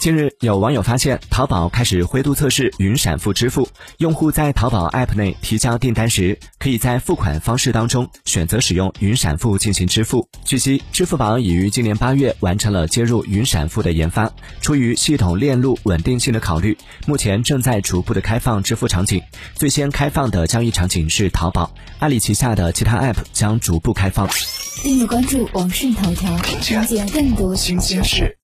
近日，有网友发现淘宝开始灰度测试云闪付支付。用户在淘宝 App 内提交订单时，可以在付款方式当中选择使用云闪付进行支付。据悉，支付宝已于今年八月完成了接入云闪付的研发。出于系统链路稳定性的考虑，目前正在逐步的开放支付场景。最先开放的交易场景是淘宝，阿里旗下的其他 App 将逐步开放。订阅关注网讯头条，了解更多新鲜事。